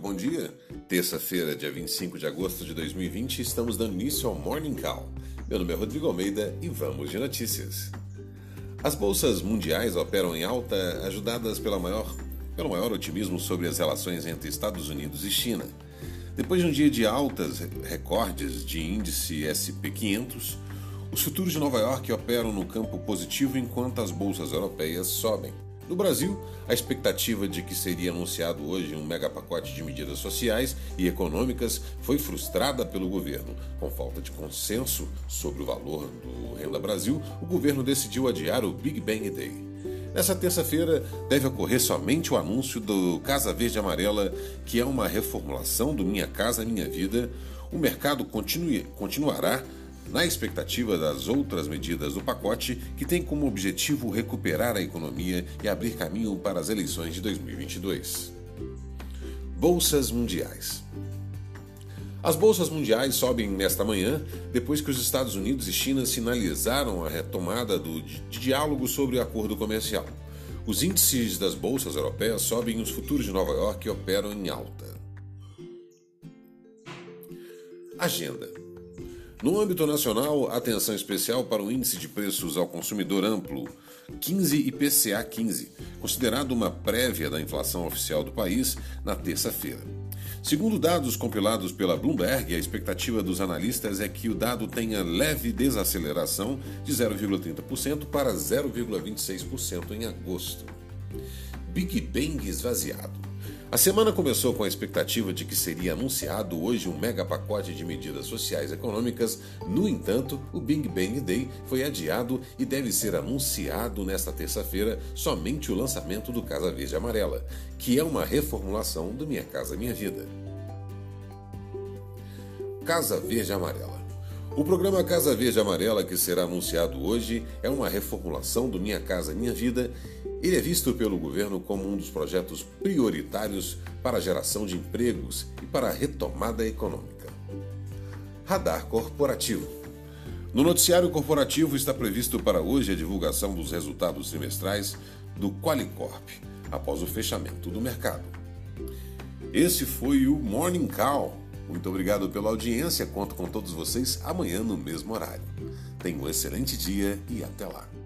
bom dia. Terça-feira, dia 25 de agosto de 2020, estamos dando início ao Morning Call. Meu nome é Rodrigo Almeida e vamos de notícias. As bolsas mundiais operam em alta, ajudadas pela maior, pelo maior otimismo sobre as relações entre Estados Unidos e China. Depois de um dia de altas recordes de índice SP500, os futuros de Nova York operam no campo positivo enquanto as bolsas europeias sobem. No Brasil, a expectativa de que seria anunciado hoje um mega pacote de medidas sociais e econômicas foi frustrada pelo governo. Com falta de consenso sobre o valor do Renda Brasil, o governo decidiu adiar o Big Bang Day. Nessa terça-feira, deve ocorrer somente o anúncio do Casa Verde Amarela, que é uma reformulação do Minha Casa Minha Vida. O mercado continue, continuará na expectativa das outras medidas do pacote, que tem como objetivo recuperar a economia e abrir caminho para as eleições de 2022. Bolsas Mundiais As bolsas mundiais sobem nesta manhã depois que os Estados Unidos e China sinalizaram a retomada do, de diálogo sobre o acordo comercial. Os índices das bolsas europeias sobem e os futuros de Nova York operam em alta. Agenda no âmbito nacional, atenção especial para o Índice de Preços ao Consumidor Amplo, 15 IPCA 15, considerado uma prévia da inflação oficial do país na terça-feira. Segundo dados compilados pela Bloomberg, a expectativa dos analistas é que o dado tenha leve desaceleração de 0,30% para 0,26% em agosto. Big Bang esvaziado. A semana começou com a expectativa de que seria anunciado hoje um mega pacote de medidas sociais e econômicas. No entanto, o Big Bang Day foi adiado e deve ser anunciado nesta terça-feira somente o lançamento do Casa Verde Amarela, que é uma reformulação do Minha Casa Minha Vida. Casa Verde Amarela. O programa Casa Verde Amarela, que será anunciado hoje, é uma reformulação do Minha Casa Minha Vida ele é visto pelo governo como um dos projetos prioritários para a geração de empregos e para a retomada econômica. Radar Corporativo. No noticiário corporativo está previsto para hoje a divulgação dos resultados trimestrais do Qualicorp, após o fechamento do mercado. Esse foi o Morning Call. Muito obrigado pela audiência. Conto com todos vocês amanhã no mesmo horário. Tenha um excelente dia e até lá.